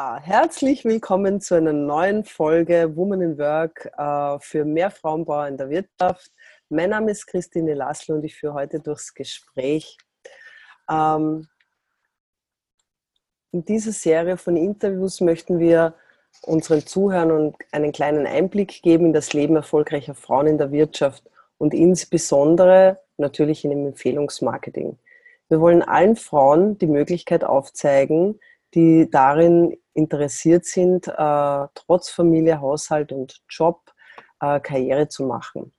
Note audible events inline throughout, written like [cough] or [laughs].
Herzlich willkommen zu einer neuen Folge Woman in Work äh, für mehr Frauenbau in der Wirtschaft. Mein Name ist Christine Laszlo und ich führe heute durchs Gespräch. Ähm, in dieser Serie von Interviews möchten wir unseren Zuhörern einen kleinen Einblick geben in das Leben erfolgreicher Frauen in der Wirtschaft und insbesondere natürlich in dem Empfehlungsmarketing. Wir wollen allen Frauen die Möglichkeit aufzeigen, die darin interessiert sind, äh, trotz Familie, Haushalt und Job äh, Karriere zu machen.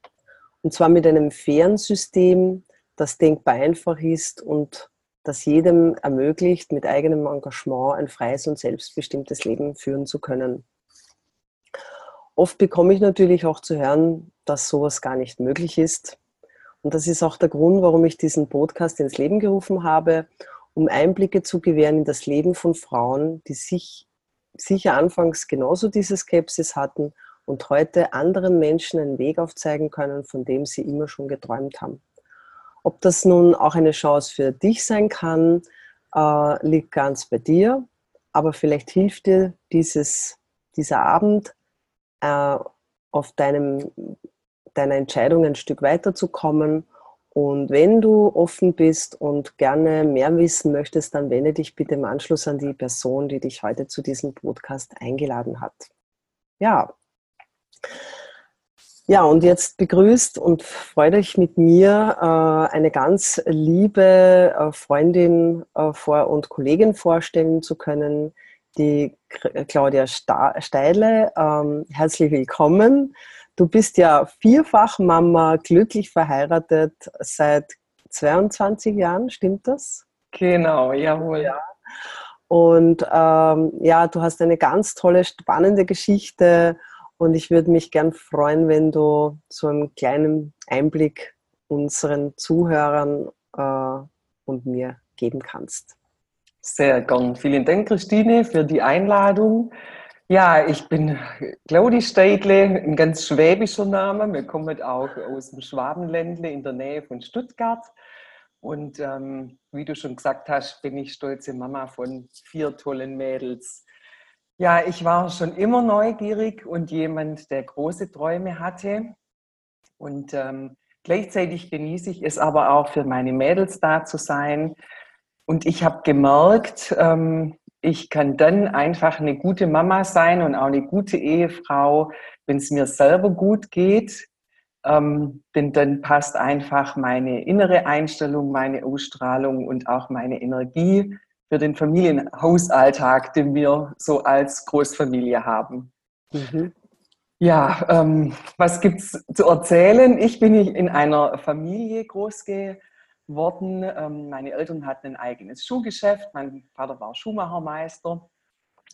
Und zwar mit einem fairen System, das denkbar einfach ist und das jedem ermöglicht, mit eigenem Engagement ein freies und selbstbestimmtes Leben führen zu können. Oft bekomme ich natürlich auch zu hören, dass sowas gar nicht möglich ist. Und das ist auch der Grund, warum ich diesen Podcast ins Leben gerufen habe um Einblicke zu gewähren in das Leben von Frauen, die sich sicher anfangs genauso diese Skepsis hatten und heute anderen Menschen einen Weg aufzeigen können, von dem sie immer schon geträumt haben. Ob das nun auch eine Chance für dich sein kann, äh, liegt ganz bei dir, aber vielleicht hilft dir dieses, dieser Abend äh, auf deinem, deiner Entscheidung ein Stück weiterzukommen und wenn du offen bist und gerne mehr wissen möchtest, dann wende dich bitte im Anschluss an die Person, die dich heute zu diesem Podcast eingeladen hat. Ja. Ja, und jetzt begrüßt und freut euch mit mir äh, eine ganz liebe äh, Freundin äh, vor und Kollegin vorstellen zu können, die Claudia Steile. Ähm, herzlich willkommen. Du bist ja vierfach Mama, glücklich verheiratet seit 22 Jahren, stimmt das? Genau, jawohl. Ja. Und ähm, ja, du hast eine ganz tolle, spannende Geschichte und ich würde mich gern freuen, wenn du so einen kleinen Einblick unseren Zuhörern äh, und mir geben kannst. Sehr gern. Vielen Dank, Christine, für die Einladung. Ja, ich bin Claudi Steidle, ein ganz schwäbischer Name. Wir kommen auch aus dem Schwabenländle in der Nähe von Stuttgart. Und ähm, wie du schon gesagt hast, bin ich stolze Mama von vier tollen Mädels. Ja, ich war schon immer neugierig und jemand, der große Träume hatte. Und ähm, gleichzeitig genieße ich es aber auch für meine Mädels da zu sein. Und ich habe gemerkt, ähm, ich kann dann einfach eine gute Mama sein und auch eine gute Ehefrau, wenn es mir selber gut geht. Ähm, denn dann passt einfach meine innere Einstellung, meine Ausstrahlung und auch meine Energie für den Familienhausalltag, den wir so als Großfamilie haben. Mhm. Ja, ähm, was gibt's zu erzählen? Ich bin in einer Familie groß geworden worden. Ähm, meine Eltern hatten ein eigenes Schuhgeschäft, mein Vater war Schuhmachermeister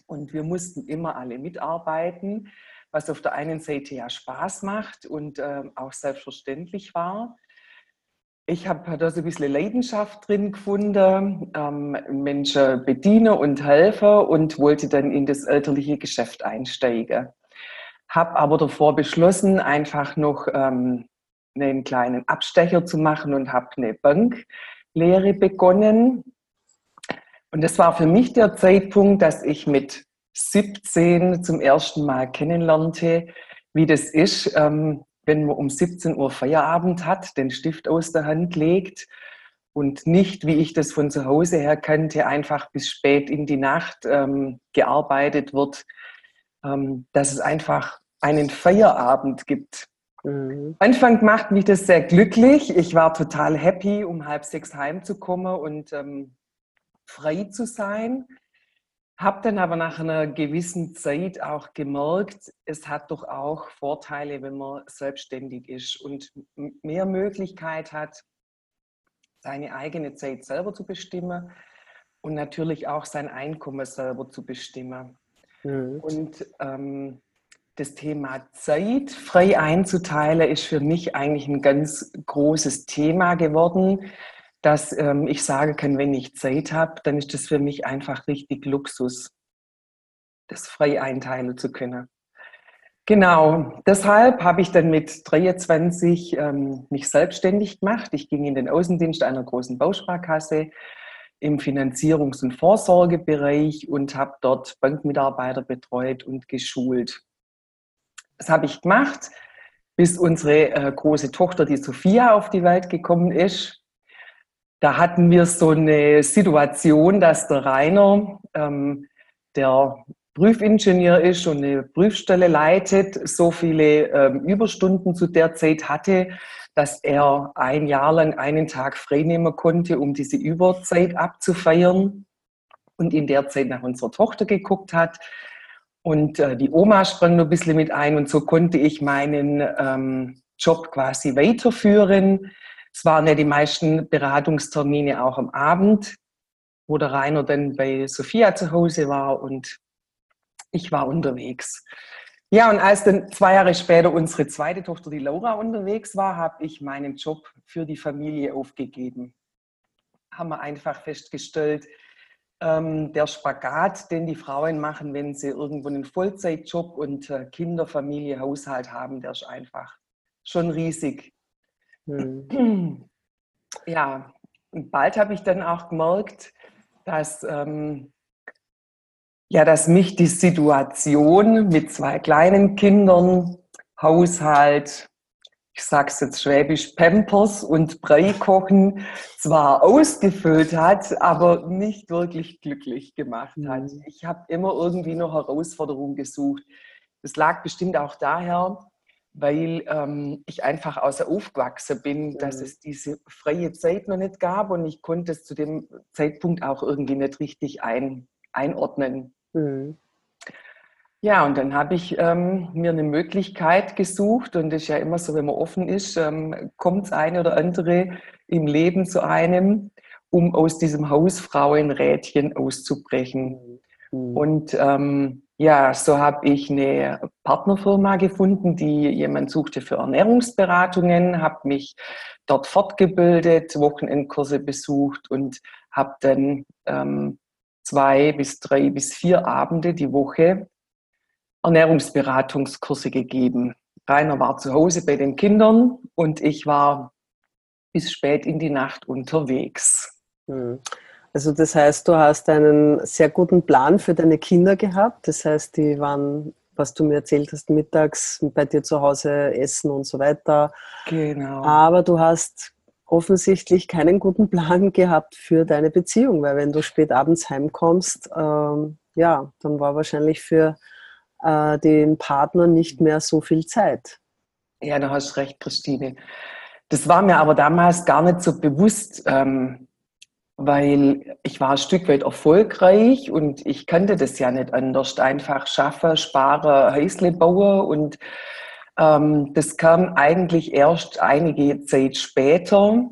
und wir mussten immer alle mitarbeiten, was auf der einen Seite ja Spaß macht und ähm, auch selbstverständlich war. Ich habe da so ein bisschen Leidenschaft drin gefunden, ähm, Menschen bedienen und helfen und wollte dann in das elterliche Geschäft einsteigen. Habe aber davor beschlossen, einfach noch ähm, einen kleinen Abstecher zu machen und habe eine Banklehre begonnen. Und das war für mich der Zeitpunkt, dass ich mit 17 zum ersten Mal kennenlernte, wie das ist, ähm, wenn man um 17 Uhr Feierabend hat, den Stift aus der Hand legt und nicht, wie ich das von zu Hause her kannte, einfach bis spät in die Nacht ähm, gearbeitet wird, ähm, dass es einfach einen Feierabend gibt. Mhm. Anfang macht mich das sehr glücklich. Ich war total happy, um halb sechs heimzukommen und ähm, frei zu sein. Habe dann aber nach einer gewissen Zeit auch gemerkt, es hat doch auch Vorteile, wenn man selbstständig ist und mehr Möglichkeit hat, seine eigene Zeit selber zu bestimmen und natürlich auch sein Einkommen selber zu bestimmen. Mhm. Und ähm, das Thema Zeit frei einzuteilen ist für mich eigentlich ein ganz großes Thema geworden, dass ähm, ich sagen kann, wenn ich Zeit habe, dann ist das für mich einfach richtig Luxus, das frei einteilen zu können. Genau, deshalb habe ich dann mit 23 ähm, mich selbstständig gemacht. Ich ging in den Außendienst einer großen Bausparkasse. im Finanzierungs- und Vorsorgebereich und habe dort Bankmitarbeiter betreut und geschult. Das habe ich gemacht, bis unsere äh, große Tochter, die Sophia, auf die Welt gekommen ist. Da hatten wir so eine Situation, dass der Rainer, ähm, der Prüfingenieur ist und eine Prüfstelle leitet, so viele ähm, Überstunden zu der Zeit hatte, dass er ein Jahr lang einen Tag freinehmen konnte, um diese Überzeit abzufeiern und in der Zeit nach unserer Tochter geguckt hat. Und äh, die Oma sprang nur ein bisschen mit ein und so konnte ich meinen ähm, Job quasi weiterführen. Es waren ja die meisten Beratungstermine auch am Abend, wo der Rainer dann bei Sophia zu Hause war und ich war unterwegs. Ja, und als dann zwei Jahre später unsere zweite Tochter, die Laura, unterwegs war, habe ich meinen Job für die Familie aufgegeben. Haben wir einfach festgestellt, ähm, der Spagat, den die Frauen machen, wenn sie irgendwo einen Vollzeitjob und äh, Kinder, Familie, Haushalt haben, der ist einfach schon riesig. Hm. Ja, und bald habe ich dann auch gemerkt, dass ähm, ja, dass mich die Situation mit zwei kleinen Kindern, Haushalt, ich sag's jetzt schwäbisch, Pampers und Brei kochen zwar ausgefüllt hat, aber nicht wirklich glücklich gemacht hat. Mhm. Ich habe immer irgendwie noch Herausforderungen gesucht. Das lag bestimmt auch daher, weil ähm, ich einfach außer aufgewachsen bin, mhm. dass es diese freie Zeit noch nicht gab und ich konnte es zu dem Zeitpunkt auch irgendwie nicht richtig ein, einordnen. Mhm. Ja, und dann habe ich ähm, mir eine Möglichkeit gesucht und es ist ja immer so, wenn man offen ist, ähm, kommt eine oder andere im Leben zu einem, um aus diesem Hausfrauenrädchen auszubrechen. Mhm. Und ähm, ja, so habe ich eine Partnerfirma gefunden, die jemand suchte für Ernährungsberatungen, habe mich dort fortgebildet, Wochenendkurse besucht und habe dann ähm, zwei bis drei bis vier Abende die Woche Ernährungsberatungskurse gegeben. Rainer war zu Hause bei den Kindern und ich war bis spät in die Nacht unterwegs. Hm. Also das heißt, du hast einen sehr guten Plan für deine Kinder gehabt. Das heißt, die waren, was du mir erzählt hast, mittags bei dir zu Hause essen und so weiter. Genau. Aber du hast offensichtlich keinen guten Plan [laughs] gehabt für deine Beziehung, weil wenn du spät abends heimkommst, ähm, ja, dann war wahrscheinlich für äh, den Partner nicht mehr so viel Zeit. Ja, du hast recht, Christine. Das war mir aber damals gar nicht so bewusst, ähm, weil ich war ein Stück weit erfolgreich und ich kannte das ja nicht anders. Einfach schaffen, sparen, Häusle bauen und ähm, das kam eigentlich erst einige Zeit später,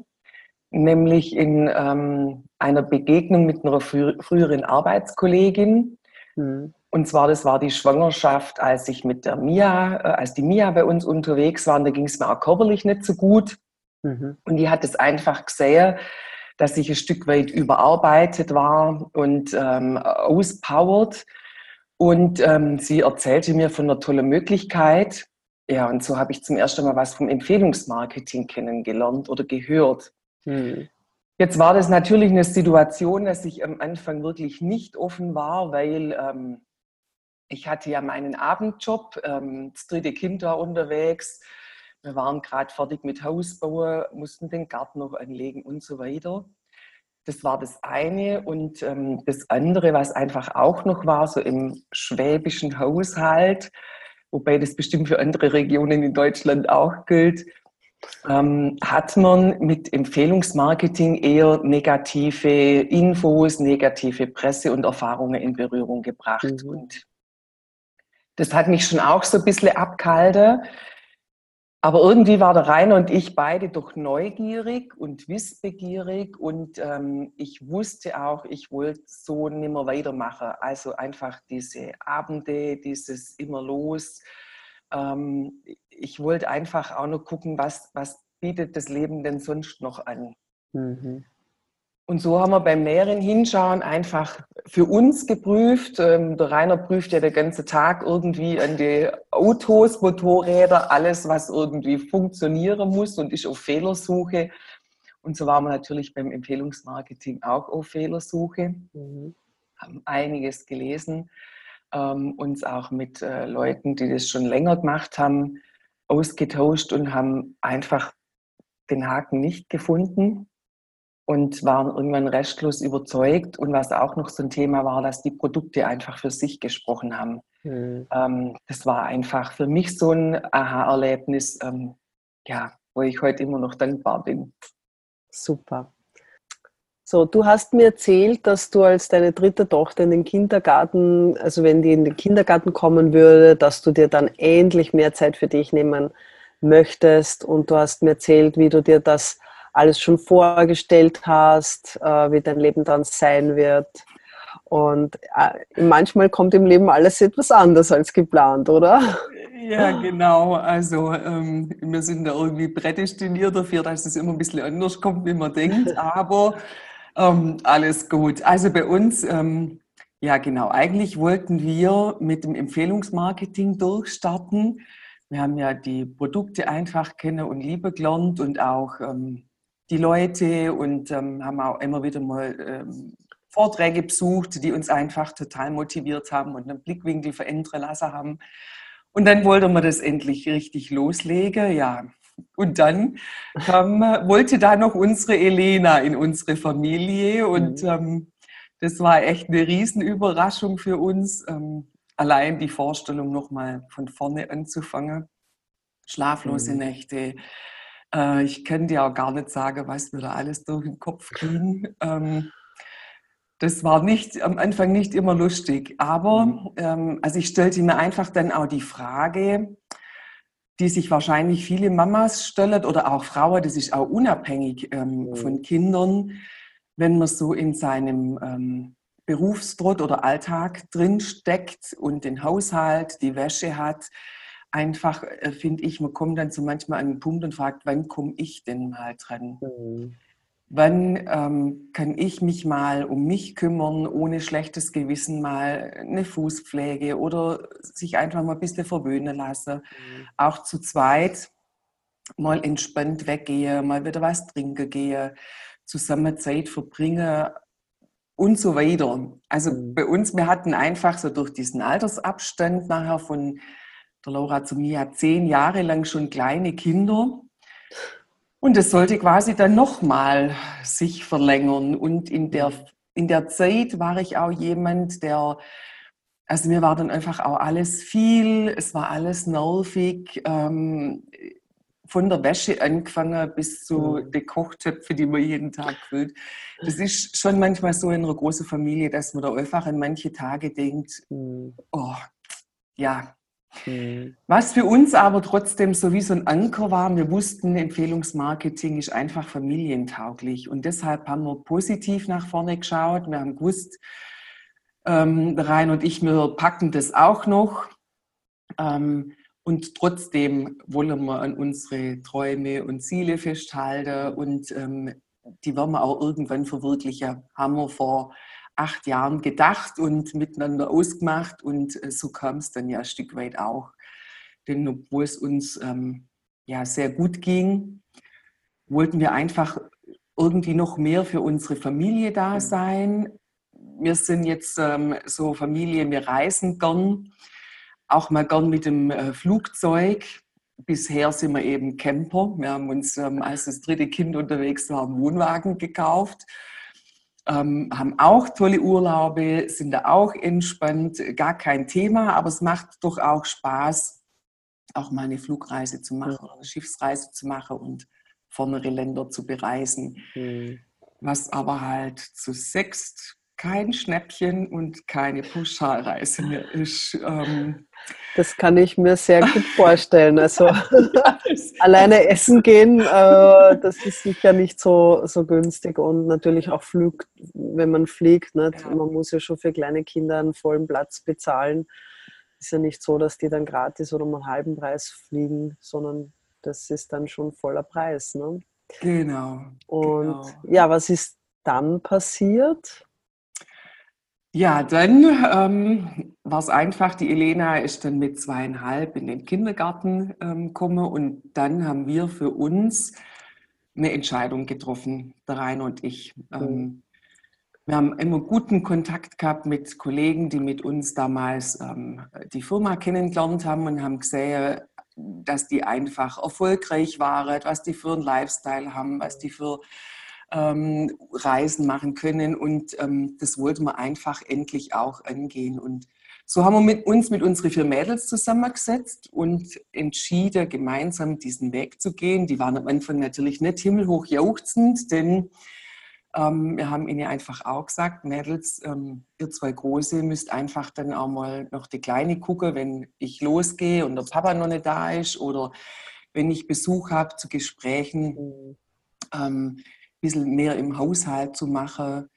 nämlich in ähm, einer Begegnung mit einer frü früheren Arbeitskollegin. Mhm. Und zwar, das war die Schwangerschaft, als ich mit der Mia, äh, als die Mia bei uns unterwegs war, und da ging es mir auch körperlich nicht so gut. Mhm. Und die hat es einfach gesehen, dass ich ein Stück weit überarbeitet war und ähm, auspowert. Und ähm, sie erzählte mir von einer tollen Möglichkeit, ja, und so habe ich zum ersten Mal was vom Empfehlungsmarketing kennengelernt oder gehört. Hm. Jetzt war das natürlich eine Situation, dass ich am Anfang wirklich nicht offen war, weil ähm, ich hatte ja meinen Abendjob, ähm, das dritte Kind war unterwegs, wir waren gerade fertig mit Hausbau, mussten den Garten noch anlegen und so weiter. Das war das eine. Und ähm, das andere, was einfach auch noch war, so im schwäbischen Haushalt, wobei das bestimmt für andere Regionen in Deutschland auch gilt, ähm, hat man mit Empfehlungsmarketing eher negative Infos, negative Presse und Erfahrungen in Berührung gebracht. Mhm. Und das hat mich schon auch so ein bisschen abgehalten. Aber irgendwie war der Rainer und ich beide doch neugierig und wissbegierig und ähm, ich wusste auch, ich wollte so nimmer weitermachen. Also einfach diese Abende, dieses immer los. Ähm, ich wollte einfach auch noch gucken, was, was bietet das Leben denn sonst noch an. Mhm. Und so haben wir beim näheren Hinschauen einfach für uns geprüft. Ähm, der Rainer prüft ja den ganzen Tag irgendwie an die Autos, Motorräder, alles, was irgendwie funktionieren muss und ist auf Fehlersuche. Und so waren wir natürlich beim Empfehlungsmarketing auch auf Fehlersuche, mhm. haben einiges gelesen, ähm, uns auch mit äh, Leuten, die das schon länger gemacht haben, ausgetauscht und haben einfach den Haken nicht gefunden und waren irgendwann restlos überzeugt. Und was auch noch so ein Thema war, dass die Produkte einfach für sich gesprochen haben. Mhm. Ähm, das war einfach für mich so ein Aha-Erlebnis, ähm, ja, wo ich heute immer noch dankbar bin. Super. So, du hast mir erzählt, dass du als deine dritte Tochter in den Kindergarten, also wenn die in den Kindergarten kommen würde, dass du dir dann endlich mehr Zeit für dich nehmen möchtest. Und du hast mir erzählt, wie du dir das alles schon vorgestellt hast, äh, wie dein Leben dann sein wird. Und äh, manchmal kommt im Leben alles etwas anders als geplant, oder? Ja, genau. Also ähm, wir sind da irgendwie prädestiniert dafür, dass es immer ein bisschen anders kommt, wie man denkt. [laughs] Aber ähm, alles gut. Also bei uns, ähm, ja genau, eigentlich wollten wir mit dem Empfehlungsmarketing durchstarten. Wir haben ja die Produkte einfach kennen und liebe gelernt und auch ähm, die Leute und ähm, haben auch immer wieder mal ähm, Vorträge besucht, die uns einfach total motiviert haben und einen Blickwinkel verändern lassen haben. Und dann wollte man das endlich richtig loslegen, ja. Und dann kam, wollte da noch unsere Elena in unsere Familie und mhm. ähm, das war echt eine Riesenüberraschung für uns, ähm, allein die Vorstellung nochmal von vorne anzufangen. Schlaflose mhm. Nächte. Äh, ich kann dir auch gar nicht sagen, was mir da alles durch den Kopf ging. Ähm, das war nicht am Anfang nicht immer lustig, aber mhm. ähm, also ich stellte mir einfach dann auch die Frage, die sich wahrscheinlich viele Mamas stellen oder auch Frauen, das ist auch unabhängig ähm, mhm. von Kindern, wenn man so in seinem ähm, Berufstrott oder Alltag drin steckt und den Haushalt, die Wäsche hat. Einfach äh, finde ich, man kommt dann so manchmal an den Punkt und fragt, wann komme ich denn mal dran? Mhm. Wann ähm, kann ich mich mal um mich kümmern, ohne schlechtes Gewissen mal eine Fußpflege oder sich einfach mal ein bisschen verwöhnen lassen. Mhm. Auch zu zweit mal entspannt weggehe, mal wieder was trinken gehe, zusammen Zeit verbringen und so weiter. Also mhm. bei uns, wir hatten einfach so durch diesen Altersabstand nachher von der Laura zu mir zehn Jahre lang schon kleine Kinder und es sollte quasi dann nochmal sich verlängern. Und in der, in der Zeit war ich auch jemand, der, also mir war dann einfach auch alles viel, es war alles nervig. Ähm, von der Wäsche angefangen bis zu mhm. den Kochtöpfen, die man jeden Tag füllt. Das ist schon manchmal so in einer großen Familie, dass man da einfach an manche Tage denkt, mhm. oh, ja, Mhm. Was für uns aber trotzdem so wie so ein Anker war, wir wussten, Empfehlungsmarketing ist einfach familientauglich und deshalb haben wir positiv nach vorne geschaut. Wir haben gewusst, ähm, Rein und ich, wir packen das auch noch. Ähm, und trotzdem wollen wir an unsere Träume und Ziele festhalten und ähm, die werden wir auch irgendwann verwirklichen. Haben wir vor acht Jahren gedacht und miteinander ausgemacht und äh, so kam es dann ja ein Stück weit auch. Denn obwohl es uns ähm, ja sehr gut ging, wollten wir einfach irgendwie noch mehr für unsere Familie da sein. Wir sind jetzt ähm, so Familie, wir reisen gern, auch mal gern mit dem äh, Flugzeug. Bisher sind wir eben Camper. Wir haben uns, ähm, als das dritte Kind unterwegs war, einen Wohnwagen gekauft ähm, haben auch tolle Urlaube, sind da auch entspannt, gar kein Thema, aber es macht doch auch Spaß, auch mal eine Flugreise zu machen oder eine Schiffsreise zu machen und fernere Länder zu bereisen. Mhm. Was aber halt zu sechst kein Schnäppchen und keine Pauschalreise mehr ist. Ähm, das kann ich mir sehr gut [laughs] vorstellen. Also alleine essen gehen, äh, das ist sicher nicht so, so günstig und natürlich auch Flug, wenn man fliegt. Nicht? Ja. Man muss ja schon für kleine Kinder einen vollen Platz bezahlen. Ist ja nicht so, dass die dann gratis oder um einen halben Preis fliegen, sondern das ist dann schon voller Preis. Ne? Genau. Und genau. ja, was ist dann passiert? Ja, dann ähm, war es einfach, die Elena ist dann mit zweieinhalb in den Kindergarten ähm, gekommen und dann haben wir für uns eine Entscheidung getroffen, der Rainer und ich. Ähm, wir haben immer guten Kontakt gehabt mit Kollegen, die mit uns damals ähm, die Firma kennengelernt haben und haben gesehen, dass die einfach erfolgreich waren, was die für einen Lifestyle haben, was die für ähm, Reisen machen können. Und ähm, das wollten wir einfach endlich auch angehen. Und so haben wir mit uns mit unseren vier Mädels zusammengesetzt und entschieden, gemeinsam diesen Weg zu gehen. Die waren am Anfang natürlich nicht himmelhoch jauchzend, denn ähm, wir haben ihnen einfach auch gesagt, Mädels, ähm, ihr zwei Große müsst einfach dann auch mal noch die Kleine gucken, wenn ich losgehe und der Papa noch nicht da ist oder wenn ich Besuch habe zu Gesprächen, mhm. ähm, bisschen mehr im Haushalt zu machen.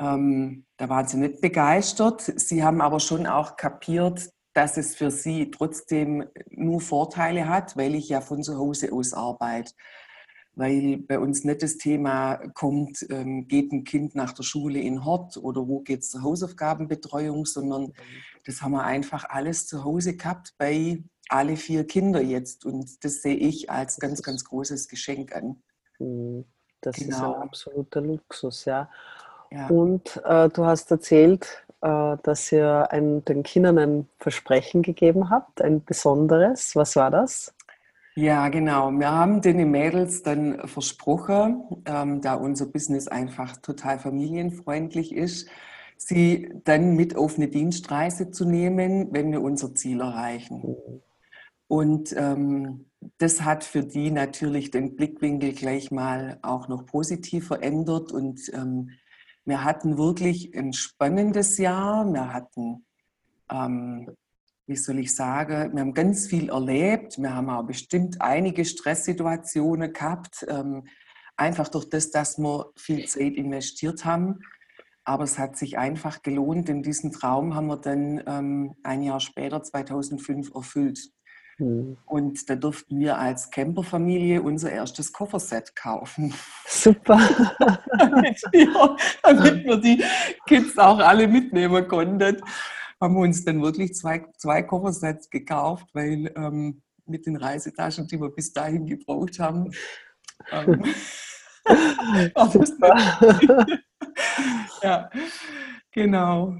Ähm, da waren sie nicht begeistert. Sie haben aber schon auch kapiert, dass es für sie trotzdem nur Vorteile hat, weil ich ja von zu Hause aus arbeite weil bei uns nicht das Thema kommt, ähm, geht ein Kind nach der Schule in Hort oder wo geht es zur Hausaufgabenbetreuung, sondern das haben wir einfach alles zu Hause gehabt bei alle vier Kinder jetzt. Und das sehe ich als ganz, ganz großes Geschenk an. Mhm. Das genau. ist ein genau. absoluter Luxus, ja. ja. Und äh, du hast erzählt, äh, dass ihr ein, den Kindern ein Versprechen gegeben habt, ein besonderes. Was war das? Ja, genau. Wir haben den Mädels dann versprochen, ähm, da unser Business einfach total familienfreundlich ist, sie dann mit auf eine Dienstreise zu nehmen, wenn wir unser Ziel erreichen. Und ähm, das hat für die natürlich den Blickwinkel gleich mal auch noch positiv verändert. Und ähm, wir hatten wirklich ein spannendes Jahr. Wir hatten ähm, wie soll ich sagen, wir haben ganz viel erlebt. Wir haben auch bestimmt einige Stresssituationen gehabt, ähm, einfach durch das, dass wir viel Zeit investiert haben. Aber es hat sich einfach gelohnt, denn diesen Traum haben wir dann ähm, ein Jahr später, 2005, erfüllt. Mhm. Und da durften wir als Camperfamilie unser erstes Kofferset kaufen. Super. [laughs] damit, wir, damit wir die Kids auch alle mitnehmen konnten haben wir uns dann wirklich zwei, zwei Koffersets gekauft, weil ähm, mit den Reisetaschen, die wir bis dahin gebraucht haben, ähm, [laughs] [laughs] ja, genau.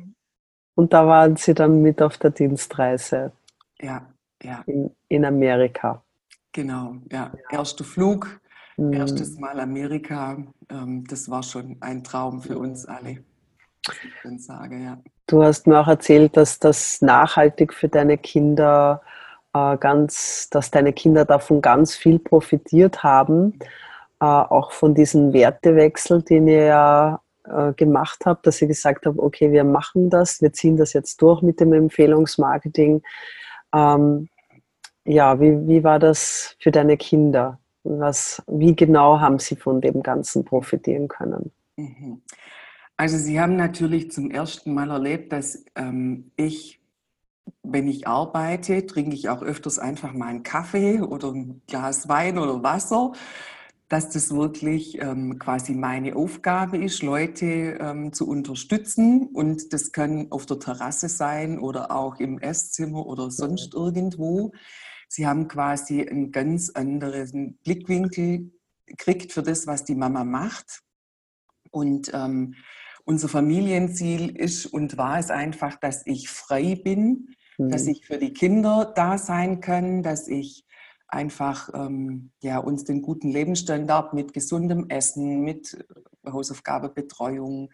Und da waren Sie dann mit auf der Dienstreise. Ja, ja. In, in Amerika. Genau, ja. ja. Erster Flug, mhm. erstes Mal Amerika. Ähm, das war schon ein Traum für uns alle. Ich sage, ja. Du hast mir auch erzählt, dass das nachhaltig für deine Kinder äh, ganz, dass deine Kinder davon ganz viel profitiert haben, äh, auch von diesem Wertewechsel, den ihr ja äh, gemacht habt, dass ihr gesagt habt, okay, wir machen das, wir ziehen das jetzt durch mit dem Empfehlungsmarketing. Ähm, ja, wie, wie war das für deine Kinder? Was, wie genau haben sie von dem Ganzen profitieren können? Mhm. Also Sie haben natürlich zum ersten Mal erlebt, dass ähm, ich, wenn ich arbeite, trinke ich auch öfters einfach mal einen Kaffee oder ein Glas Wein oder Wasser, dass das wirklich ähm, quasi meine Aufgabe ist, Leute ähm, zu unterstützen. Und das kann auf der Terrasse sein oder auch im Esszimmer oder sonst irgendwo. Sie haben quasi einen ganz anderen Blickwinkel gekriegt für das, was die Mama macht. Und ähm, unser Familienziel ist und war es einfach, dass ich frei bin, mhm. dass ich für die Kinder da sein kann, dass ich einfach ähm, ja, uns den guten Lebensstandard mit gesundem Essen, mit Hausaufgabenbetreuung,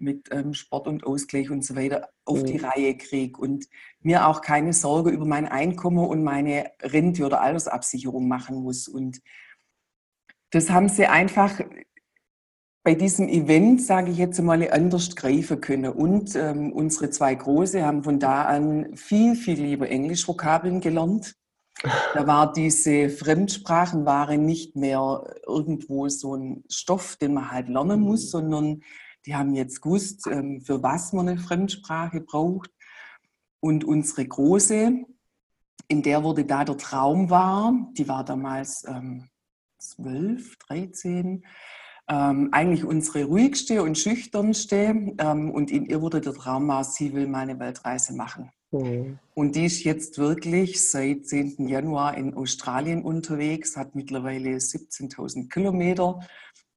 mit ähm, Sport und Ausgleich und so weiter auf mhm. die Reihe kriege und mir auch keine Sorge über mein Einkommen und meine Rente oder Altersabsicherung machen muss. Und das haben sie einfach bei diesem Event, sage ich jetzt mal, anders greifen können. Und ähm, unsere zwei Große haben von da an viel, viel lieber Englischvokabeln gelernt. Da war diese Fremdsprachen waren nicht mehr irgendwo so ein Stoff, den man halt lernen muss, mhm. sondern die haben jetzt gewusst, ähm, für was man eine Fremdsprache braucht. Und unsere Große, in der wurde da der Traum war, die war damals ähm, 12, 13, ähm, eigentlich unsere ruhigste und schüchternste. Ähm, und in ihr wurde der Traum aus, sie will mal eine Weltreise machen. Mhm. Und die ist jetzt wirklich seit 10. Januar in Australien unterwegs, hat mittlerweile 17.000 Kilometer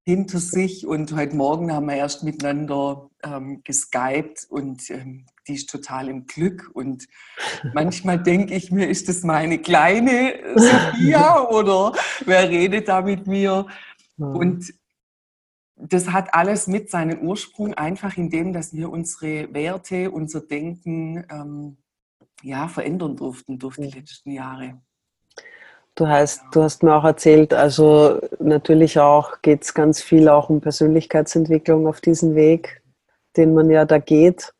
hinter sich und heute Morgen haben wir erst miteinander ähm, geskypt und ähm, die ist total im Glück und [laughs] manchmal denke ich mir, ist das meine kleine Sophia [laughs] oder wer redet da mit mir? Und das hat alles mit seinen Ursprung einfach in dem, dass wir unsere Werte, unser Denken ähm, ja, verändern durften durch die letzten Jahre. Du hast, du hast mir auch erzählt, also natürlich auch geht es ganz viel auch um Persönlichkeitsentwicklung auf diesem Weg, den man ja da geht.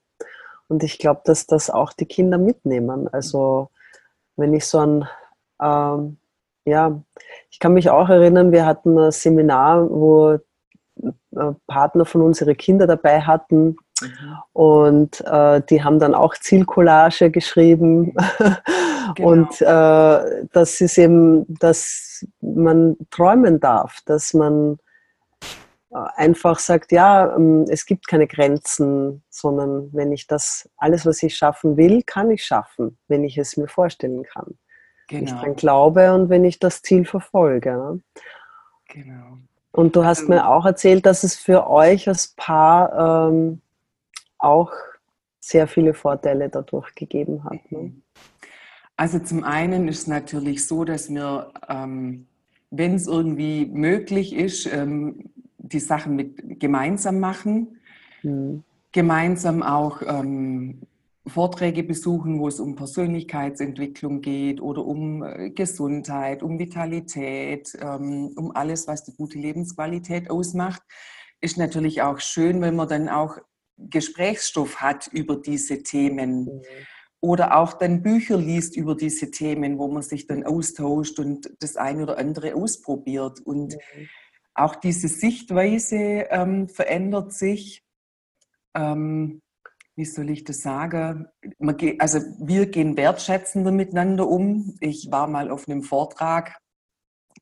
Und ich glaube, dass das auch die Kinder mitnehmen. Also wenn ich so ein, ähm, ja, ich kann mich auch erinnern, wir hatten ein Seminar, wo äh, Partner von uns ihre Kinder dabei hatten Mhm. Und äh, die haben dann auch Zielcollage geschrieben. [laughs] Genau. Und äh, das ist eben, dass man träumen darf, dass man äh, einfach sagt, ja, ähm, es gibt keine Grenzen, sondern wenn ich das, alles, was ich schaffen will, kann ich schaffen, wenn ich es mir vorstellen kann. Genau. Wenn ich dran glaube und wenn ich das Ziel verfolge. Genau. Und du hast also, mir auch erzählt, dass es für euch als Paar ähm, auch sehr viele Vorteile dadurch gegeben hat. Ne? Also zum einen ist es natürlich so, dass wir, ähm, wenn es irgendwie möglich ist, ähm, die Sachen mit gemeinsam machen, mhm. gemeinsam auch ähm, Vorträge besuchen, wo es um Persönlichkeitsentwicklung geht oder um äh, Gesundheit, um Vitalität, ähm, um alles, was die gute Lebensqualität ausmacht. Ist natürlich auch schön, wenn man dann auch Gesprächsstoff hat über diese Themen. Mhm. Oder auch dann Bücher liest über diese Themen, wo man sich dann austauscht und das eine oder andere ausprobiert. Und mhm. auch diese Sichtweise ähm, verändert sich. Ähm, wie soll ich das sagen? Geht, also wir gehen wertschätzender miteinander um. Ich war mal auf einem Vortrag.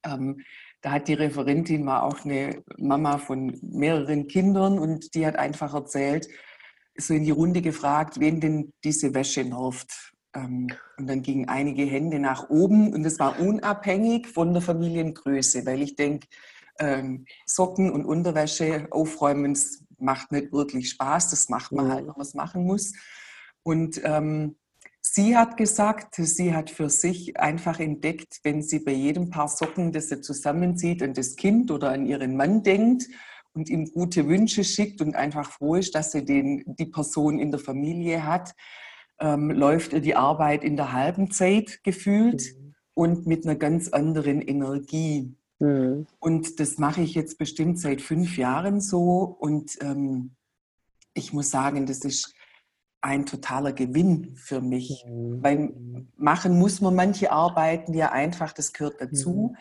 Ähm, da hat die Referentin war auch eine Mama von mehreren Kindern und die hat einfach erzählt, so in die Runde gefragt, wen denn diese Wäsche nervt. Ähm, und dann gingen einige Hände nach oben und es war unabhängig von der Familiengröße, weil ich denke, ähm, Socken und Unterwäsche aufräumen macht nicht wirklich Spaß, das macht man halt, wenn man es machen muss. Und ähm, Sie hat gesagt, sie hat für sich einfach entdeckt, wenn sie bei jedem Paar Socken, das sie zusammenzieht, an das Kind oder an ihren Mann denkt und ihm gute Wünsche schickt und einfach froh ist, dass sie den, die Person in der Familie hat, ähm, läuft ihr die Arbeit in der halben Zeit gefühlt mhm. und mit einer ganz anderen Energie. Mhm. Und das mache ich jetzt bestimmt seit fünf Jahren so und ähm, ich muss sagen, das ist ein totaler Gewinn für mich. Mhm. Weil machen muss man manche Arbeiten ja einfach, das gehört dazu. Mhm.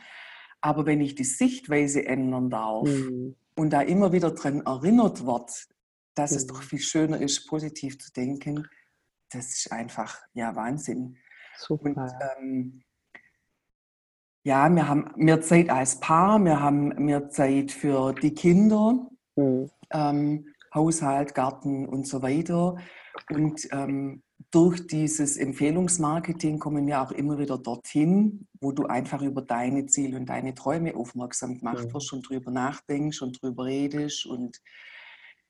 Aber wenn ich die Sichtweise ändern darf mhm. und da immer wieder dran erinnert wird, dass es doch mhm. viel schöner ist, positiv zu denken, das ist einfach ja Wahnsinn. Super. Und, ähm, ja, wir haben mehr Zeit als Paar, wir haben mehr Zeit für die Kinder, mhm. ähm, Haushalt, Garten und so weiter. Und ähm, durch dieses Empfehlungsmarketing kommen wir auch immer wieder dorthin, wo du einfach über deine Ziele und deine Träume aufmerksam gemacht mhm. wirst und drüber nachdenkst und drüber redest. Und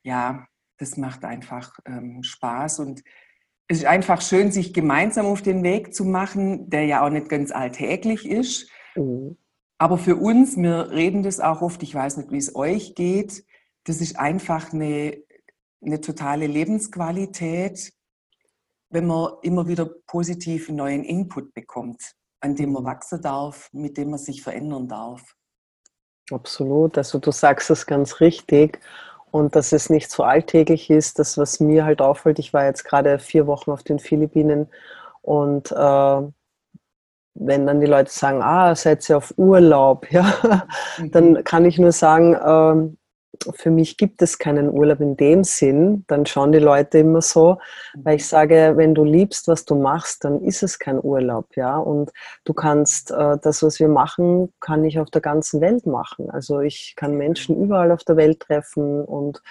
ja, das macht einfach ähm, Spaß. Und es ist einfach schön, sich gemeinsam auf den Weg zu machen, der ja auch nicht ganz alltäglich ist. Mhm. Aber für uns, wir reden das auch oft, ich weiß nicht, wie es euch geht, das ist einfach eine eine totale Lebensqualität, wenn man immer wieder positiven neuen Input bekommt, an dem man mhm. wachsen darf, mit dem man sich verändern darf. Absolut, also du sagst es ganz richtig und dass es nicht so alltäglich ist, das was mir halt auffällt, ich war jetzt gerade vier Wochen auf den Philippinen und äh, wenn dann die Leute sagen, ah, seid ihr auf Urlaub, [laughs] ja, mhm. dann kann ich nur sagen, äh, für mich gibt es keinen Urlaub in dem Sinn, dann schauen die Leute immer so, weil ich sage, wenn du liebst, was du machst, dann ist es kein Urlaub, ja. Und du kannst äh, das, was wir machen, kann ich auf der ganzen Welt machen. Also ich kann Menschen überall auf der Welt treffen und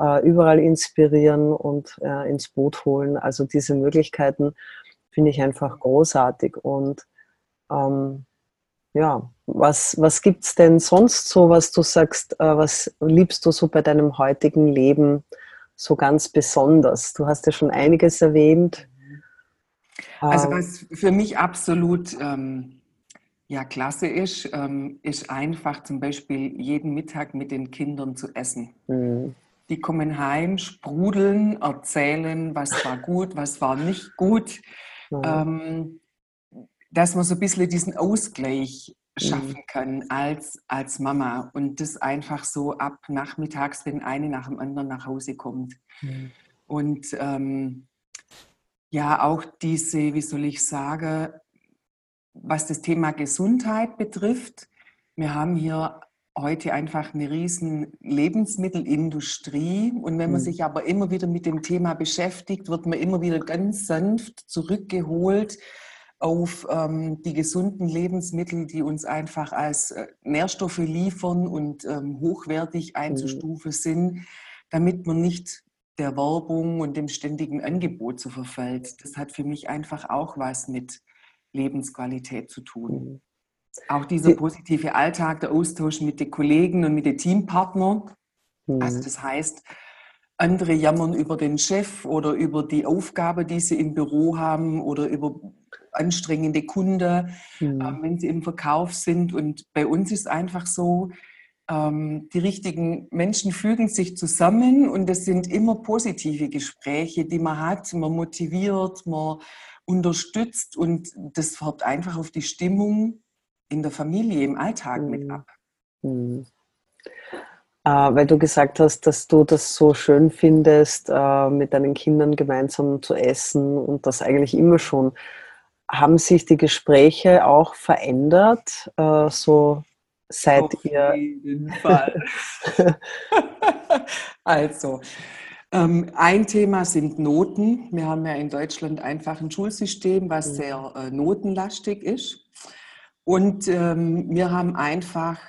äh, überall inspirieren und äh, ins Boot holen. Also diese Möglichkeiten finde ich einfach großartig. Und ähm, ja, was, was gibt es denn sonst so, was du sagst, äh, was liebst du so bei deinem heutigen Leben so ganz besonders? Du hast ja schon einiges erwähnt. Also ähm, was für mich absolut ähm, ja, klasse ist, ähm, ist einfach zum Beispiel jeden Mittag mit den Kindern zu essen. Mhm. Die kommen heim, sprudeln, erzählen, was war gut, was war nicht gut. Mhm. dass man so ein bisschen diesen Ausgleich schaffen mhm. kann als, als Mama und das einfach so ab nachmittags, wenn eine nach dem anderen nach Hause kommt. Mhm. Und ähm, ja, auch diese, wie soll ich sagen, was das Thema Gesundheit betrifft, wir haben hier heute einfach eine riesen Lebensmittelindustrie. Und wenn man mhm. sich aber immer wieder mit dem Thema beschäftigt, wird man immer wieder ganz sanft zurückgeholt auf ähm, die gesunden Lebensmittel, die uns einfach als äh, Nährstoffe liefern und ähm, hochwertig einzustufen mhm. sind, damit man nicht der Werbung und dem ständigen Angebot so verfällt. Das hat für mich einfach auch was mit Lebensqualität zu tun. Mhm. Auch dieser positive Alltag, der Austausch mit den Kollegen und mit den Teampartnern. Mhm. Also das heißt, andere jammern über den Chef oder über die Aufgabe, die sie im Büro haben oder über anstrengende Kunden, mhm. äh, wenn sie im Verkauf sind. Und bei uns ist einfach so, ähm, die richtigen Menschen fügen sich zusammen und es sind immer positive Gespräche, die man hat. Man motiviert, man unterstützt und das färbt einfach auf die Stimmung in der Familie, im Alltag mhm. mit ab. Mhm. Äh, weil du gesagt hast, dass du das so schön findest, äh, mit deinen Kindern gemeinsam zu essen und das eigentlich immer schon. Haben sich die Gespräche auch verändert, äh, so seit Auf ihr. Auf jeden Fall. [laughs] also, ähm, ein Thema sind Noten. Wir haben ja in Deutschland einfach ein Schulsystem, was mhm. sehr äh, notenlastig ist. Und ähm, wir haben einfach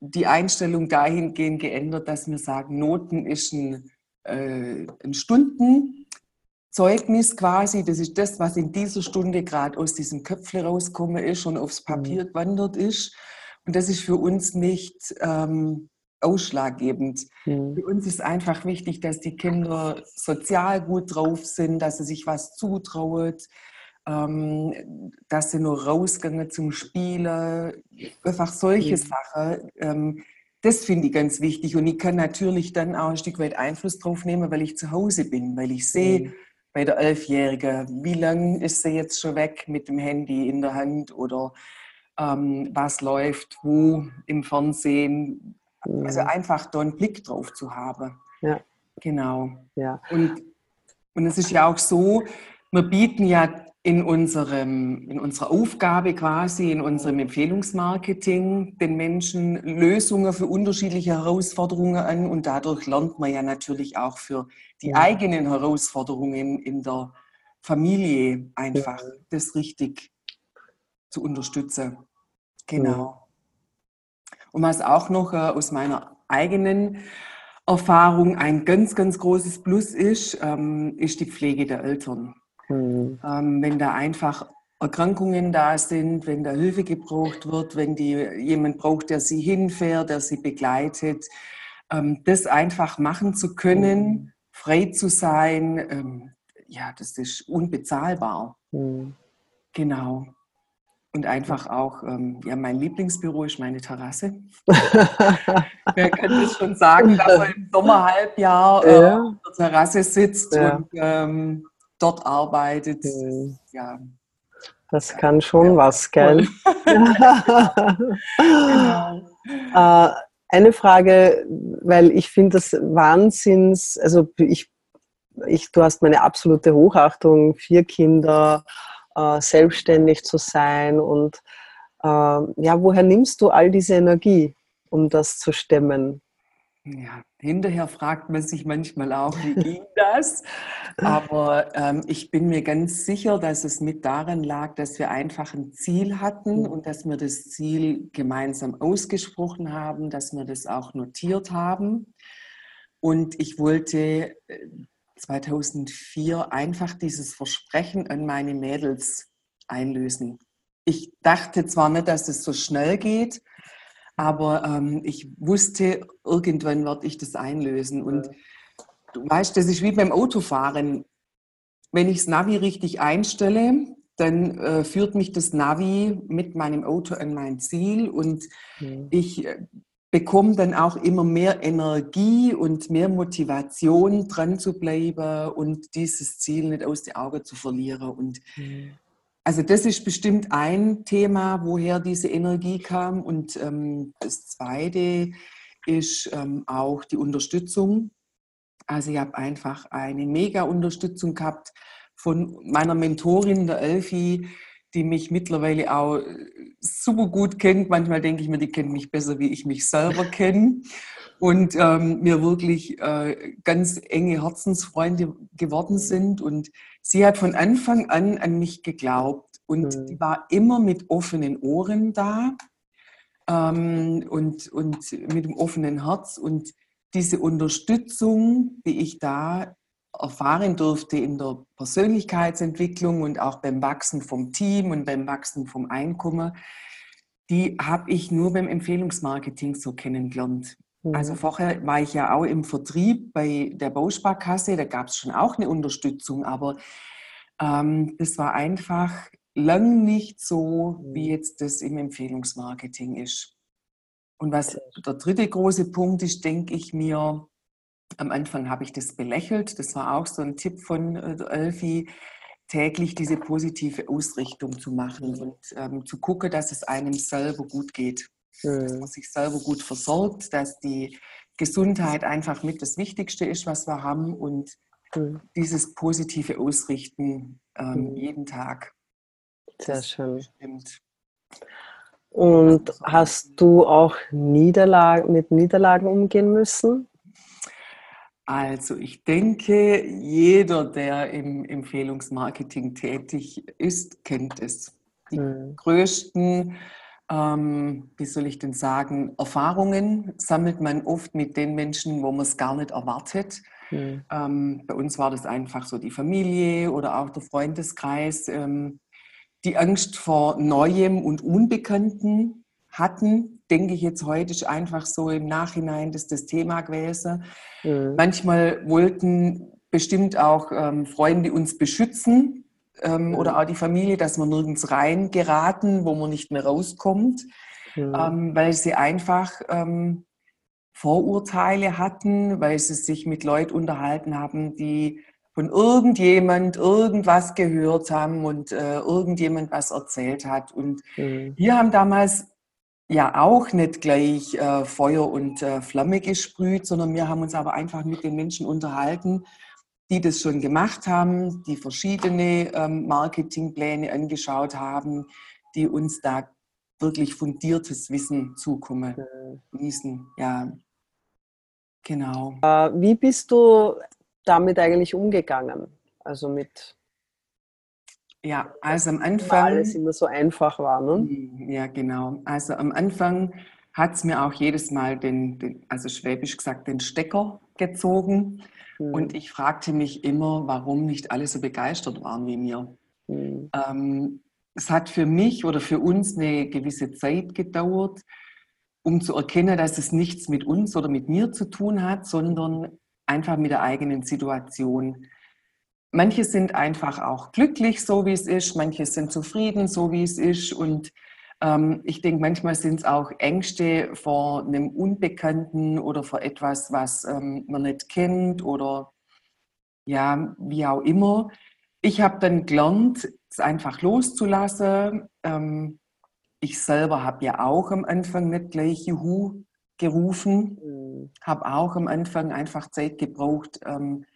die Einstellung dahingehend geändert, dass wir sagen, Noten ist ein, äh, ein Stundenzeugnis quasi. Das ist das, was in dieser Stunde gerade aus diesem Köpfle rausgekommen ist und aufs Papier mhm. gewandert ist. Und das ist für uns nicht ähm, ausschlaggebend. Mhm. Für uns ist einfach wichtig, dass die Kinder sozial gut drauf sind, dass sie sich was zutrauen, ähm, dass sie nur rausgehen zum Spielen, einfach solche mhm. Sachen. Ähm, das finde ich ganz wichtig. Und ich kann natürlich dann auch ein Stück weit Einfluss drauf nehmen, weil ich zu Hause bin, weil ich sehe mhm. Bei der Elfjährigen, wie lange ist sie jetzt schon weg mit dem Handy in der Hand oder ähm, was läuft wo im Fernsehen. Mhm. Also einfach da einen Blick drauf zu haben. Ja. Genau. Ja. Und, und es ist ja auch so, wir bieten ja in, unserem, in unserer Aufgabe quasi, in unserem Empfehlungsmarketing den Menschen Lösungen für unterschiedliche Herausforderungen an und dadurch lernt man ja natürlich auch für die ja. eigenen Herausforderungen in der Familie einfach ja. das richtig zu unterstützen. Genau. Und was auch noch äh, aus meiner eigenen Erfahrung ein ganz, ganz großes Plus ist, ähm, ist die Pflege der Eltern. Mhm. Ähm, wenn da einfach Erkrankungen da sind, wenn da Hilfe gebraucht wird, wenn die jemand braucht, der sie hinfährt, der sie begleitet, ähm, das einfach machen zu können, mhm. frei zu sein, ähm, ja, das ist unbezahlbar. Mhm. Genau. Und einfach auch, ähm, ja, mein Lieblingsbüro ist meine Terrasse. [laughs] Wer kann das schon sagen, dass er im Sommerhalbjahr äh, ja. auf der Terrasse sitzt ja. und ähm, dort arbeitet. Mhm. Ja. Das kann schon ja. was, gell? [laughs] genau. äh, eine Frage, weil ich finde das Wahnsinns, also ich, ich, du hast meine absolute Hochachtung, vier Kinder, äh, selbstständig zu sein und äh, ja, woher nimmst du all diese Energie, um das zu stemmen? Ja, hinterher fragt man sich manchmal auch, wie ging das? Aber ähm, ich bin mir ganz sicher, dass es mit daran lag, dass wir einfach ein Ziel hatten und dass wir das Ziel gemeinsam ausgesprochen haben, dass wir das auch notiert haben. Und ich wollte 2004 äh, einfach dieses Versprechen an meine Mädels einlösen. Ich dachte zwar nicht, dass es so schnell geht, aber ähm, ich wusste, irgendwann werde ich das einlösen. Und du weißt, das ist wie beim Autofahren. Wenn ich das Navi richtig einstelle, dann äh, führt mich das Navi mit meinem Auto an mein Ziel und mhm. ich äh, bekomme dann auch immer mehr Energie und mehr Motivation, dran zu bleiben und dieses Ziel nicht aus den Augen zu verlieren. Und mhm. Also das ist bestimmt ein Thema, woher diese Energie kam. Und ähm, das Zweite ist ähm, auch die Unterstützung. Also ich habe einfach eine mega Unterstützung gehabt von meiner Mentorin, der Elfi, die mich mittlerweile auch super gut kennt. Manchmal denke ich mir, die kennt mich besser, wie ich mich selber kenne. Und ähm, mir wirklich äh, ganz enge Herzensfreunde geworden sind. Und sie hat von Anfang an an mich geglaubt. Und mhm. die war immer mit offenen Ohren da ähm, und, und mit dem offenen Herz. Und diese Unterstützung, die ich da erfahren durfte in der Persönlichkeitsentwicklung und auch beim Wachsen vom Team und beim Wachsen vom Einkommen, die habe ich nur beim Empfehlungsmarketing so kennengelernt. Mhm. Also vorher war ich ja auch im Vertrieb bei der Bausparkasse, da gab es schon auch eine Unterstützung, aber ähm, das war einfach lang nicht so, wie mhm. jetzt das im Empfehlungsmarketing ist. Und was der dritte große Punkt ist, denke ich mir, am Anfang habe ich das belächelt. Das war auch so ein Tipp von äh, Elfi, täglich diese positive Ausrichtung zu machen mhm. und ähm, zu gucken, dass es einem selber gut geht. Mhm. Dass man sich selber gut versorgt, dass die Gesundheit einfach mit das Wichtigste ist, was wir haben und mhm. dieses positive Ausrichten ähm, mhm. jeden Tag. Sehr schön. Stimmt. Und hast du auch Niederlagen, mit Niederlagen umgehen müssen? Also ich denke, jeder, der im Empfehlungsmarketing tätig ist, kennt es. Die mhm. größten, ähm, wie soll ich denn sagen, Erfahrungen sammelt man oft mit den Menschen, wo man es gar nicht erwartet. Mhm. Ähm, bei uns war das einfach so die Familie oder auch der Freundeskreis, ähm, die Angst vor Neuem und Unbekannten hatten, denke ich jetzt heute, ist einfach so im Nachhinein das, das Thema gewesen. Mhm. Manchmal wollten bestimmt auch ähm, Freunde uns beschützen ähm, oder auch die Familie, dass man nirgends rein geraten, wo man nicht mehr rauskommt, ähm, weil sie einfach ähm, Vorurteile hatten, weil sie sich mit Leuten unterhalten haben, die von irgendjemand irgendwas gehört haben und äh, irgendjemand was erzählt hat. Und mhm. wir haben damals ja auch nicht gleich äh, Feuer und äh, Flamme gesprüht, sondern wir haben uns aber einfach mit den Menschen unterhalten, die das schon gemacht haben, die verschiedene ähm, Marketingpläne angeschaut haben, die uns da wirklich fundiertes Wissen zukommen ließen. Ja, genau. Äh, wie bist du damit eigentlich umgegangen? Also mit ja, also am Anfang. Weil alles immer so einfach war, ne? Hm, ja, genau. Also am Anfang hat es mir auch jedes Mal den, den, also schwäbisch gesagt, den Stecker gezogen. Mhm. Und ich fragte mich immer, warum nicht alle so begeistert waren wie mir. Mhm. Ähm, es hat für mich oder für uns eine gewisse Zeit gedauert, um zu erkennen, dass es nichts mit uns oder mit mir zu tun hat, sondern einfach mit der eigenen Situation. Manche sind einfach auch glücklich, so wie es ist, manche sind zufrieden, so wie es ist. Und ich denke, manchmal sind es auch Ängste vor einem Unbekannten oder vor etwas, was ähm, man nicht kennt oder ja, wie auch immer. Ich habe dann gelernt, es einfach loszulassen. Ähm, ich selber habe ja auch am Anfang nicht gleich Juhu gerufen, mhm. habe auch am Anfang einfach Zeit gebraucht, ähm,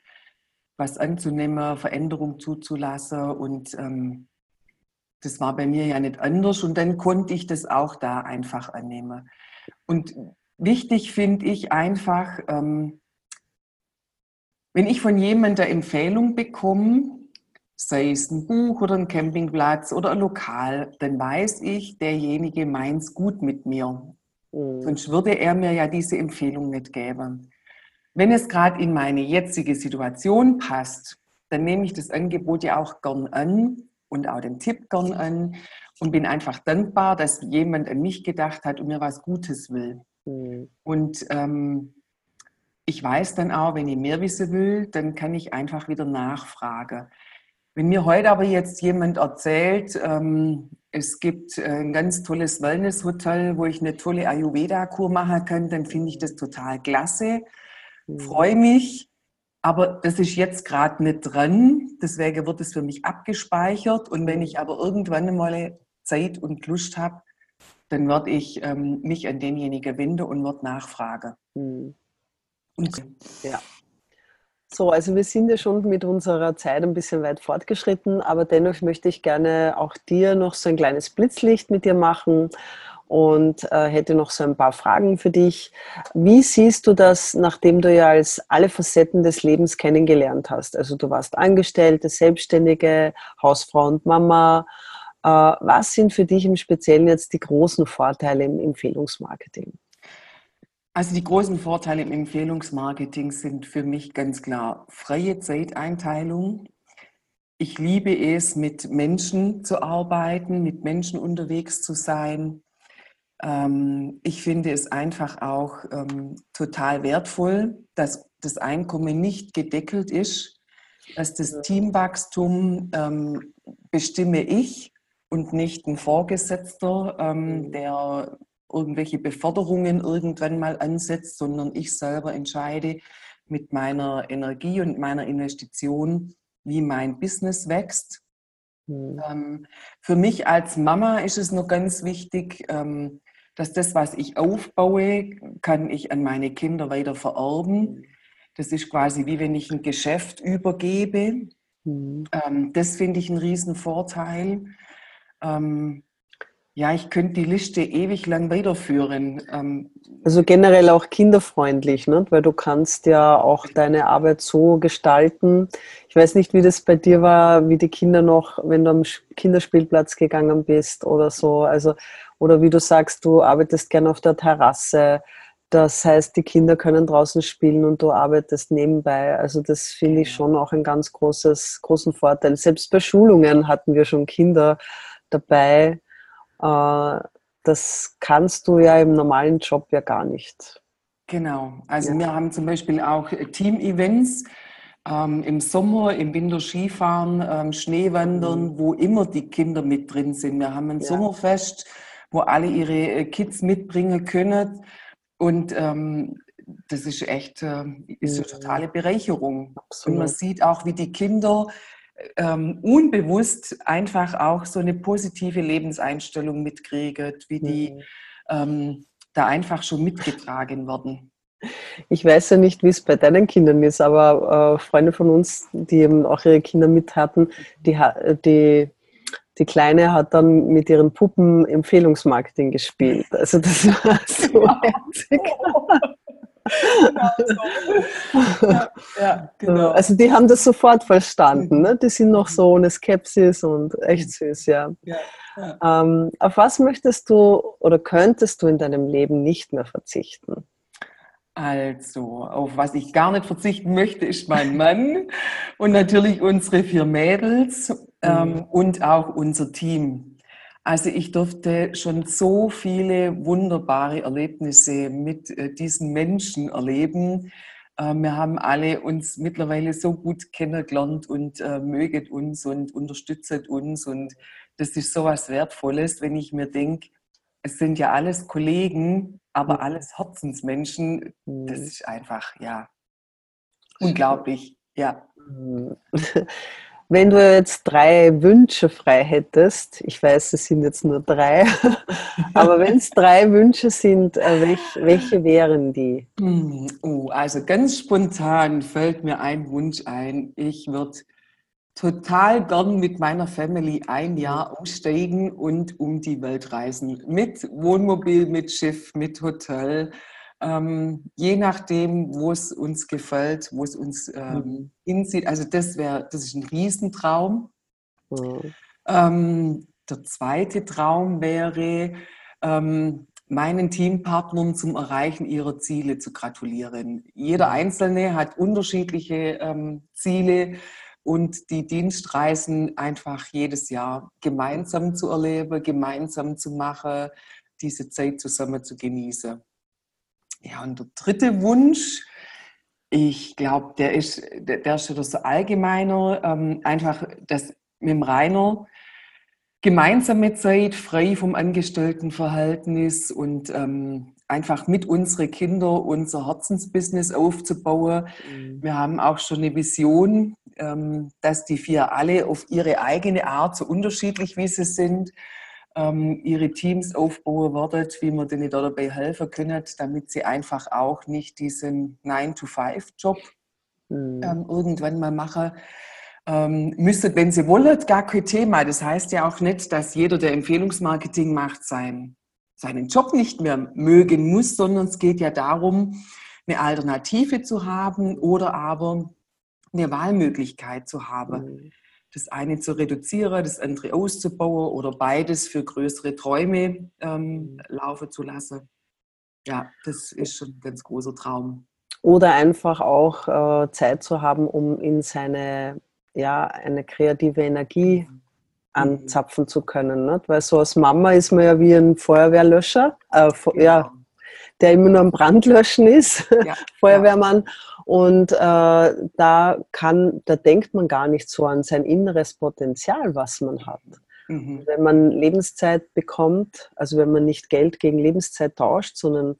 was anzunehmen, Veränderung zuzulassen. Und ähm, das war bei mir ja nicht anders. Und dann konnte ich das auch da einfach annehmen. Und wichtig finde ich einfach, ähm, wenn ich von jemandem eine Empfehlung bekomme, sei es ein Buch oder ein Campingplatz oder ein Lokal, dann weiß ich, derjenige meint es gut mit mir. Mhm. Sonst würde er mir ja diese Empfehlung nicht geben. wenn es gerade in meine jetzige Situation passt, dann nehme ich das Angebot ja auch gern an und auch den Tipp gern an und bin einfach dankbar, dass jemand an mich gedacht hat und mir was Gutes will. Mhm. Und ähm, ich weiß dann auch, wenn ich mehr wissen will, dann kann ich einfach wieder nachfragen. Wenn mir heute aber jetzt jemand erzählt, ähm, es gibt ein ganz tolles Wellness-Hotel, wo ich eine tolle Ayurveda-Kur machen kann, dann finde ich das total klasse, mhm. freue mich. Aber das ist jetzt gerade nicht dran, deswegen wird es für mich abgespeichert. Und wenn ich aber irgendwann mal Zeit und Lust habe, dann werde ich ähm, mich an denjenigen wenden und werde nachfragen. Mhm. Und, ja. So, also wir sind ja schon mit unserer Zeit ein bisschen weit fortgeschritten, aber dennoch möchte ich gerne auch dir noch so ein kleines Blitzlicht mit dir machen und äh, hätte noch so ein paar Fragen für dich. Wie siehst du das, nachdem du ja als alle Facetten des Lebens kennengelernt hast? Also du warst Angestellte, Selbstständige, Hausfrau und Mama. Äh, was sind für dich im Speziellen jetzt die großen Vorteile im Empfehlungsmarketing? Also die großen Vorteile im Empfehlungsmarketing sind für mich ganz klar freie Zeiteinteilung. Ich liebe es, mit Menschen zu arbeiten, mit Menschen unterwegs zu sein. Ähm, ich finde es einfach auch ähm, total wertvoll, dass das Einkommen nicht gedeckelt ist, dass das Teamwachstum ähm, bestimme ich und nicht ein Vorgesetzter, mhm. der irgendwelche Beförderungen irgendwann mal ansetzt, sondern ich selber entscheide mit meiner Energie und meiner Investition, wie mein Business wächst. Mhm. Für mich als Mama ist es noch ganz wichtig, dass das, was ich aufbaue, kann ich an meine Kinder weiter vererben. Das ist quasi wie wenn ich ein Geschäft übergebe. Mhm. Ähm, das finde ich einen riesen Vorteil. Ähm, ja, ich könnte die Liste ewig lang weiterführen. Ähm, also generell auch kinderfreundlich, ne? weil du kannst ja auch deine Arbeit so gestalten. Ich weiß nicht, wie das bei dir war, wie die Kinder noch, wenn du am Kinderspielplatz gegangen bist oder so. Also, oder wie du sagst, du arbeitest gerne auf der Terrasse. Das heißt, die Kinder können draußen spielen und du arbeitest nebenbei. Also das finde ich schon auch ein ganz großes, großen Vorteil. Selbst bei Schulungen hatten wir schon Kinder dabei, das kannst du ja im normalen Job ja gar nicht. Genau. Also ja. wir haben zum Beispiel auch Team-Events. Ähm, im Sommer, im Winter Skifahren, ähm, Schneewandern, mhm. wo immer die Kinder mit drin sind. Wir haben ein ja. Sommerfest, wo alle ihre äh, Kids mitbringen können. Und ähm, das ist echt äh, ist eine mhm. totale Bereicherung. Absolut. Und man sieht auch, wie die Kinder ähm, unbewusst einfach auch so eine positive Lebenseinstellung mitkriegt, wie die mhm. ähm, da einfach schon mitgetragen werden. Ich weiß ja nicht, wie es bei deinen Kindern ist, aber äh, Freunde von uns, die eben auch ihre Kinder mit hatten, die, die, die Kleine hat dann mit ihren Puppen Empfehlungsmarketing gespielt. Also das war so [laughs] herzig. ja, ja, genau. Also die haben das sofort verstanden. Ne? Die sind noch so ohne Skepsis und echt süß, ja. ja, ja. Ähm, auf was möchtest du oder könntest du in deinem Leben nicht mehr verzichten? Also, auf was ich gar nicht verzichten möchte, ist mein Mann und natürlich unsere vier Mädels ähm, mhm. und auch unser Team. Also ich durfte schon so viele wunderbare Erlebnisse mit äh, diesen Menschen erleben. Äh, wir haben alle uns mittlerweile so gut kennengelernt und äh, mögen uns und unterstützen uns. Und das ist so was Wertvolles, wenn ich mir denke, es sind ja alles Kollegen, aber alles Herzensmenschen. Das mhm. ist einfach, ja, unglaublich. Ja. [laughs] Wenn du jetzt drei Wünsche frei hättest, ich weiß, es sind jetzt nur drei, [laughs] aber wenn es drei Wünsche sind, äh, welch, welche wären die? Hm, oh, also ganz spontan fällt mir ein Wunsch ein. Ich würde total gern mit meiner Family ein Jahr umsteigen und um die Welt reisen. Mit Wohnmobil, mit Schiff, mit Hotel ähm, je nachdem, wo es uns gefällt, wo es uns ähm, hinzieht. Also das wäre, das ist ein Riesentraum. Mhm. Ähm, der zweite Traum wäre, ähm, meinen Teampartnern zum Erreichen ihrer Ziele zu gratulieren. Jeder mhm. Einzelne hat unterschiedliche ähm, Ziele und die Dienstreisen einfach jedes Jahr gemeinsam zu erleben, gemeinsam zu machen, diese Zeit zusammen zu genießen. Ja, und der dritte Wunsch, ich glaube, der ist, der, der ist schon so allgemeiner, ähm, einfach das mit dem Rainer gemeinsame Zeit, frei vom Angestelltenverhältnis und ähm, einfach mit unseren Kindern unser Herzensbusiness aufzubauen. Mhm. Wir haben auch schon eine Vision, ähm, dass die vier alle auf ihre eigene Art, so unterschiedlich wie sie sind, ähm, ihre Teams aufbauen werden, wie wir denen dabei helfen können, damit sie einfach auch nicht diesen 9-to-5-Job mhm. ähm, irgendwann mal machen ähm, müsstet, wenn Sie wollen, gar kein Thema. Das heißt ja auch nicht, dass jeder, der Empfehlungsmarketing macht, sein, seinen Job nicht mehr mögen muss, sondern es geht ja darum, eine Alternative zu haben oder aber eine Wahlmöglichkeit zu haben. Mhm. Das eine zu reduzieren, das andere auszubauen oder beides für größere Träume ähm, mhm. laufen zu lassen. Ja, das ist schon ein ganz großer Traum. Oder einfach auch äh, Zeit zu haben, um in seine ja, eine kreative Energie mhm. anzapfen zu können. Nicht? Weil so als Mama ist man ja wie ein Feuerwehrlöscher, äh, genau. ja, der immer nur am Brandlöschen ist, [laughs] ja. Feuerwehrmann. Und äh, da kann, da denkt man gar nicht so an sein inneres Potenzial, was man hat. Mhm. Wenn man Lebenszeit bekommt, also wenn man nicht Geld gegen Lebenszeit tauscht, sondern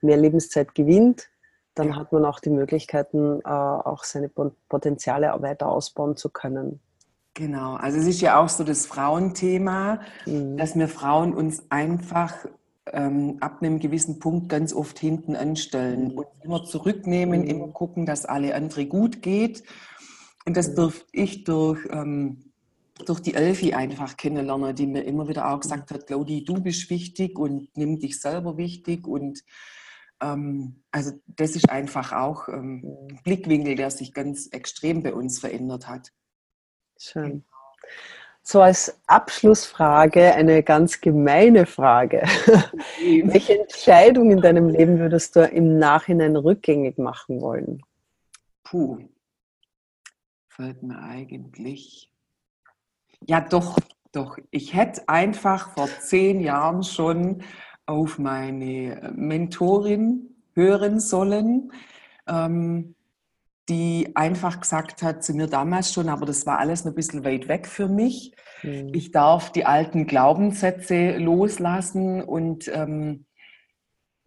mehr Lebenszeit gewinnt, dann ja. hat man auch die Möglichkeiten, äh, auch seine Potenziale weiter ausbauen zu können. Genau, also es ist ja auch so das Frauenthema, mhm. dass wir Frauen uns einfach ähm, ab einem gewissen Punkt ganz oft hinten anstellen mhm. und immer zurücknehmen, mhm. immer gucken, dass alle andere gut geht. Und das mhm. durfte ich durch, ähm, durch die Elfi einfach kennenlernen, die mir immer wieder auch gesagt hat, Claudi, du bist wichtig und nimm dich selber wichtig und ähm, also das ist einfach auch ähm, ein Blickwinkel, der sich ganz extrem bei uns verändert hat. Schön. So als Abschlussfrage eine ganz gemeine Frage. Welche Entscheidung in deinem Leben würdest du im Nachhinein rückgängig machen wollen? Puh, fällt mir eigentlich. Ja, doch, doch. Ich hätte einfach vor zehn Jahren schon auf meine Mentorin hören sollen, ähm, die einfach gesagt hat zu mir damals schon, aber das war alles ein bisschen weit weg für mich. Mhm. Ich darf die alten Glaubenssätze loslassen und ähm,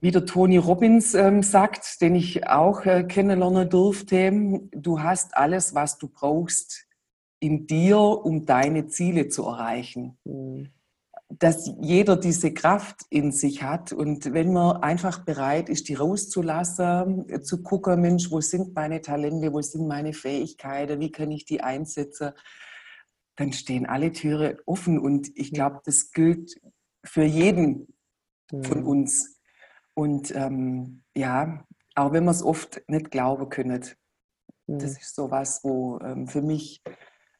wie der Tony Robbins ähm, sagt, den ich auch äh, kennenlernen durfte, du hast alles, was du brauchst in dir, um deine Ziele zu erreichen. Mhm dass jeder diese Kraft in sich hat und wenn man einfach bereit ist, die rauszulassen, zu gucken, Mensch, wo sind meine Talente, wo sind meine Fähigkeiten, wie kann ich die einsetzen, dann stehen alle Türen offen und ich glaube, das gilt für jeden von mhm. uns. Und ähm, ja, auch wenn wir es oft nicht glauben können, das mhm. ist so was, wo ähm, für mich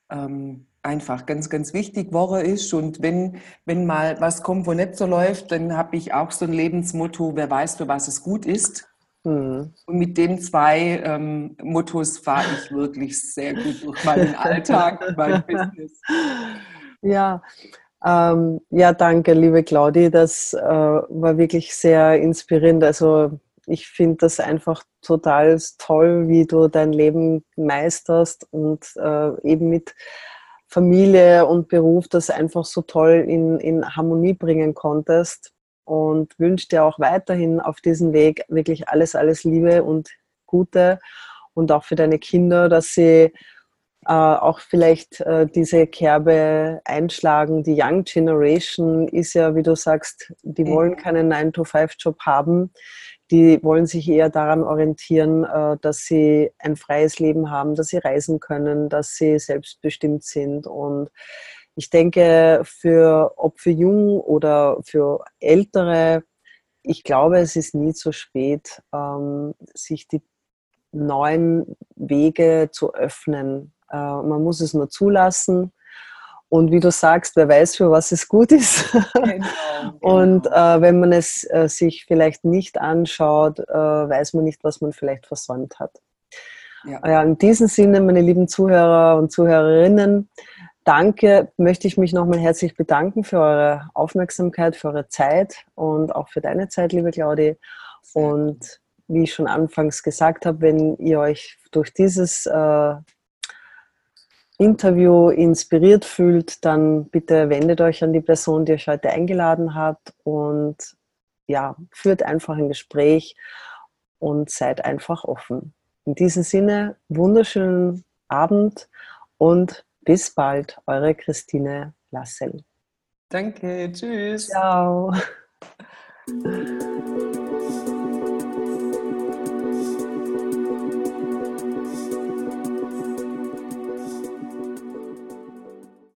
ähm, einfach ganz, ganz wichtig geworden ist. Und wenn, wenn mal was kommt, wo nicht so läuft, dann habe ich auch so ein Lebensmotto, wer weiß, für was es gut ist. Mhm. Und mit den zwei ähm, Mottos fahre ich wirklich sehr gut durch meinen Alltag [laughs] mein Business. Ja, ähm, ja, danke, liebe Claudi. Das äh, war wirklich sehr inspirierend. Also ich finde das einfach total toll, wie du dein Leben meisterst und äh, eben mit Familie und Beruf das einfach so toll in, in Harmonie bringen konntest und wünsche dir auch weiterhin auf diesem Weg wirklich alles, alles Liebe und Gute und auch für deine Kinder, dass sie äh, auch vielleicht äh, diese Kerbe einschlagen. Die Young Generation ist ja, wie du sagst, die wollen keinen 9-to-5-Job haben die wollen sich eher daran orientieren, äh, dass sie ein freies Leben haben, dass sie reisen können, dass sie selbstbestimmt sind. Und ich denke, für, ob für jung oder für ältere, ich glaube, es ist nie zu spät, ähm, sich die neuen Wege zu öffnen. Äh, man muss es nur zulassen. Und wie du sagst, wer weiß, für was es gut ist. Genau, [laughs] genau. Und äh, wenn man es äh, sich vielleicht nicht anschaut, äh, weiß man nicht, was man vielleicht versäumt hat. Ja. ja. in diesem Sinne, meine lieben Zuhörer und Zuhörerinnen, danke, möchte ich mich nochmal herzlich bedanken für eure Aufmerksamkeit, für eure Zeit und auch für deine Zeit, liebe Claudi. Und wie ich schon anfangs gesagt habe, wenn ihr euch durch dieses äh, Interview inspiriert fühlt, dann bitte wendet euch an die Person, die euch heute eingeladen hat und ja, führt einfach ein Gespräch und seid einfach offen. In diesem Sinne, wunderschönen Abend und bis bald, eure Christine Lassel. Danke, tschüss. Ciao. [laughs]